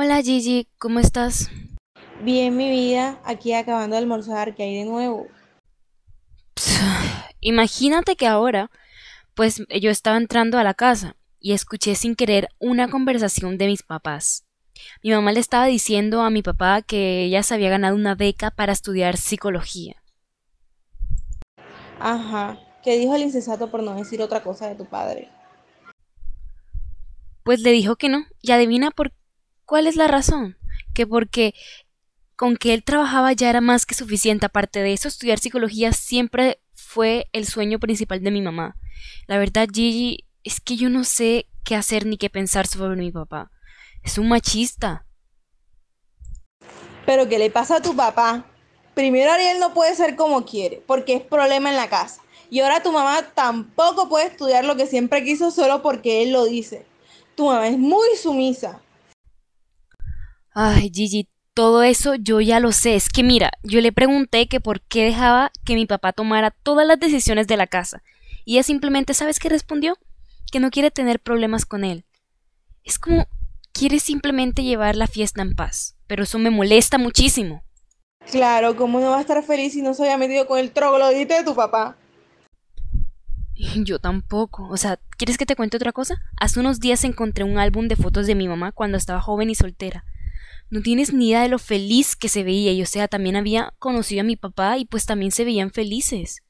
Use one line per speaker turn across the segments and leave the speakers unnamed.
Hola Gigi, ¿cómo estás?
Bien, mi vida, aquí acabando de almorzar, ¿qué hay de nuevo?
Imagínate que ahora, pues yo estaba entrando a la casa y escuché sin querer una conversación de mis papás. Mi mamá le estaba diciendo a mi papá que ella se había ganado una beca para estudiar psicología.
Ajá, ¿qué dijo el insensato por no decir otra cosa de tu padre?
Pues le dijo que no, y adivina por cuál es la razón. Que porque con que él trabajaba ya era más que suficiente. Aparte de eso, estudiar psicología siempre fue el sueño principal de mi mamá. La verdad, Gigi, es que yo no sé qué hacer ni qué pensar sobre mi papá. Es un machista.
Pero ¿qué le pasa a tu papá? Primero Ariel no puede ser como quiere, porque es problema en la casa. Y ahora tu mamá tampoco puede estudiar lo que siempre quiso solo porque él lo dice. Tu mamá es muy sumisa.
Ay, Gigi, todo eso yo ya lo sé. Es que mira, yo le pregunté que por qué dejaba que mi papá tomara todas las decisiones de la casa. Y ella simplemente, ¿sabes qué respondió? Que no quiere tener problemas con él. Es como quiere simplemente llevar la fiesta en paz. Pero eso me molesta muchísimo.
Claro, ¿cómo no va a estar feliz si no se había metido con el troglodite de tu papá?
Yo tampoco. O sea, ¿quieres que te cuente otra cosa? Hace unos días encontré un álbum de fotos de mi mamá cuando estaba joven y soltera. No tienes ni idea de lo feliz que se veía y o sea, también había conocido a mi papá y pues también se veían felices.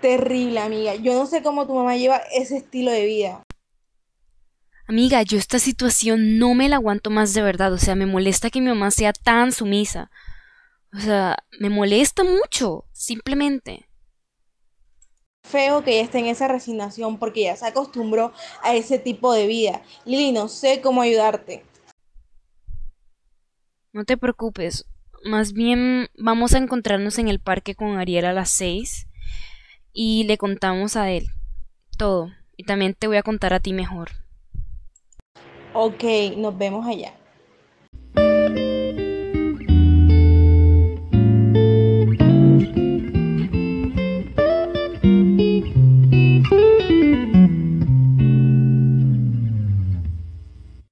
Terrible, amiga. Yo no sé cómo tu mamá lleva ese estilo de vida.
Amiga, yo esta situación no me la aguanto más de verdad. O sea, me molesta que mi mamá sea tan sumisa. O sea, me molesta mucho, simplemente.
Feo que ella esté en esa resignación porque ya se acostumbró a ese tipo de vida. Lili, no sé cómo ayudarte.
No te preocupes. Más bien vamos a encontrarnos en el parque con Ariel a las seis y le contamos a él todo. Y también te voy a contar a ti mejor.
Ok, nos vemos allá.